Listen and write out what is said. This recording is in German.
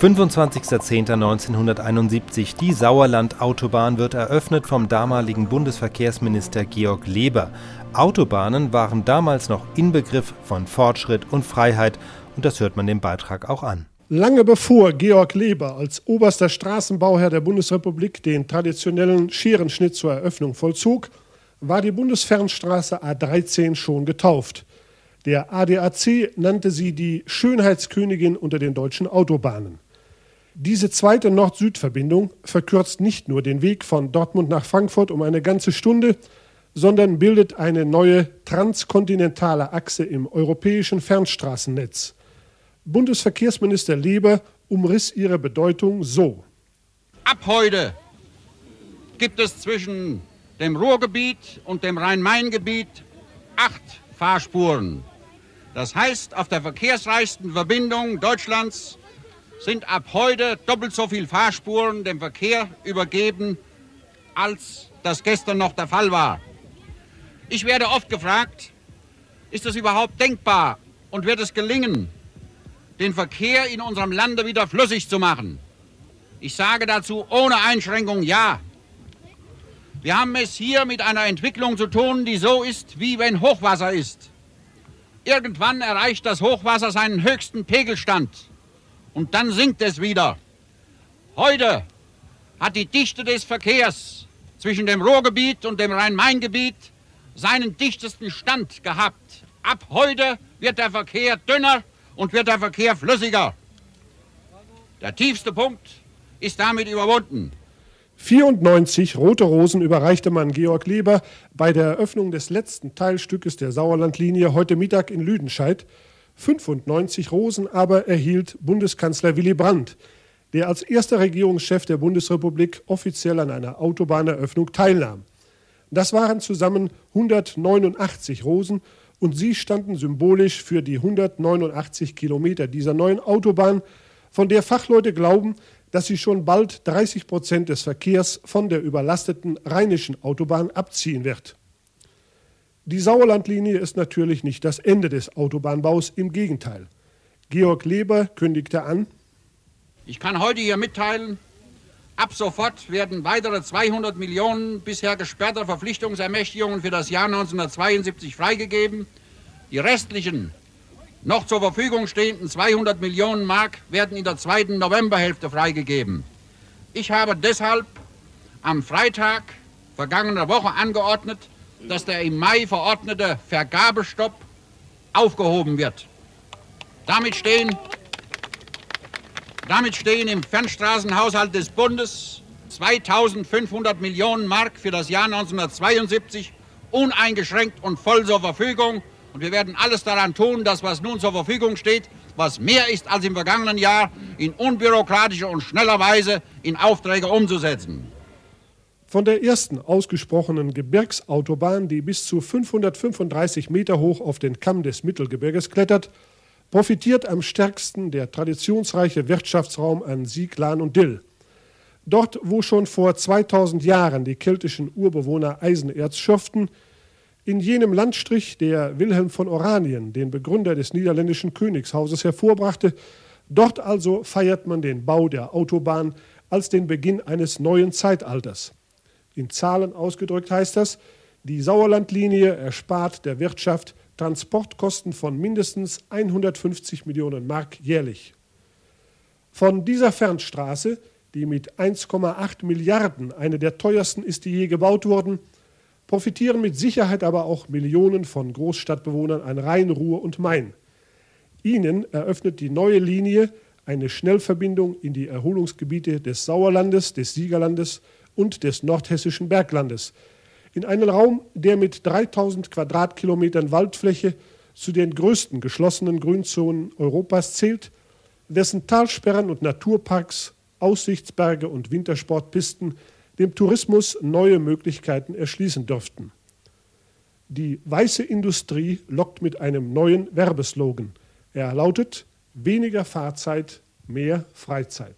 25.10.1971. Die Sauerland-Autobahn wird eröffnet vom damaligen Bundesverkehrsminister Georg Leber. Autobahnen waren damals noch Inbegriff von Fortschritt und Freiheit und das hört man dem Beitrag auch an. Lange bevor Georg Leber als oberster Straßenbauherr der Bundesrepublik den traditionellen Scherenschnitt zur Eröffnung vollzog, war die Bundesfernstraße A13 schon getauft. Der ADAC nannte sie die Schönheitskönigin unter den deutschen Autobahnen. Diese zweite Nord-Süd-Verbindung verkürzt nicht nur den Weg von Dortmund nach Frankfurt um eine ganze Stunde, sondern bildet eine neue transkontinentale Achse im europäischen Fernstraßennetz. Bundesverkehrsminister Leber umriss ihre Bedeutung so. Ab heute gibt es zwischen dem Ruhrgebiet und dem Rhein-Main-Gebiet acht Fahrspuren. Das heißt, auf der verkehrsreichsten Verbindung Deutschlands sind ab heute doppelt so viele Fahrspuren dem Verkehr übergeben, als das gestern noch der Fall war. Ich werde oft gefragt, ist es überhaupt denkbar und wird es gelingen, den Verkehr in unserem Lande wieder flüssig zu machen? Ich sage dazu ohne Einschränkung ja. Wir haben es hier mit einer Entwicklung zu tun, die so ist, wie wenn Hochwasser ist. Irgendwann erreicht das Hochwasser seinen höchsten Pegelstand und dann sinkt es wieder. Heute hat die Dichte des Verkehrs zwischen dem Ruhrgebiet und dem Rhein-Main-Gebiet seinen dichtesten Stand gehabt. Ab heute wird der Verkehr dünner und wird der Verkehr flüssiger. Der tiefste Punkt ist damit überwunden. 94 rote Rosen überreichte man Georg Leber bei der Eröffnung des letzten Teilstückes der Sauerlandlinie heute Mittag in Lüdenscheid. 95 Rosen aber erhielt Bundeskanzler Willy Brandt, der als erster Regierungschef der Bundesrepublik offiziell an einer Autobahneröffnung teilnahm. Das waren zusammen 189 Rosen und sie standen symbolisch für die 189 Kilometer dieser neuen Autobahn, von der Fachleute glauben, dass sie schon bald 30 Prozent des Verkehrs von der überlasteten rheinischen Autobahn abziehen wird. Die Sauerlandlinie ist natürlich nicht das Ende des Autobahnbaus, im Gegenteil. Georg Leber kündigte an, ich kann heute hier mitteilen, ab sofort werden weitere 200 Millionen bisher gesperrter Verpflichtungsermächtigungen für das Jahr 1972 freigegeben. Die restlichen noch zur Verfügung stehenden 200 Millionen Mark werden in der zweiten Novemberhälfte freigegeben. Ich habe deshalb am Freitag vergangener Woche angeordnet, dass der im Mai verordnete Vergabestopp aufgehoben wird. Damit stehen, damit stehen im Fernstraßenhaushalt des Bundes 2500 Millionen Mark für das Jahr 1972 uneingeschränkt und voll zur Verfügung. Und wir werden alles daran tun, dass was nun zur Verfügung steht, was mehr ist als im vergangenen Jahr, in unbürokratischer und schneller Weise in Aufträge umzusetzen. Von der ersten ausgesprochenen Gebirgsautobahn, die bis zu 535 Meter hoch auf den Kamm des Mittelgebirges klettert, profitiert am stärksten der traditionsreiche Wirtschaftsraum an Sieglan und Dill. Dort, wo schon vor 2000 Jahren die keltischen Urbewohner Eisenerz schürften, in jenem Landstrich, der Wilhelm von Oranien, den Begründer des niederländischen Königshauses, hervorbrachte, dort also feiert man den Bau der Autobahn als den Beginn eines neuen Zeitalters. In Zahlen ausgedrückt heißt das, die Sauerlandlinie erspart der Wirtschaft Transportkosten von mindestens 150 Millionen Mark jährlich. Von dieser Fernstraße, die mit 1,8 Milliarden eine der teuersten ist, die je gebaut wurden, profitieren mit Sicherheit aber auch Millionen von Großstadtbewohnern an Rhein, Ruhr und Main. Ihnen eröffnet die neue Linie eine Schnellverbindung in die Erholungsgebiete des Sauerlandes, des Siegerlandes und des nordhessischen Berglandes, in einen Raum, der mit 3000 Quadratkilometern Waldfläche zu den größten geschlossenen Grünzonen Europas zählt, dessen Talsperren und Naturparks, Aussichtsberge und Wintersportpisten dem Tourismus neue Möglichkeiten erschließen dürften. Die weiße Industrie lockt mit einem neuen Werbeslogan. Er lautet weniger Fahrzeit, mehr Freizeit.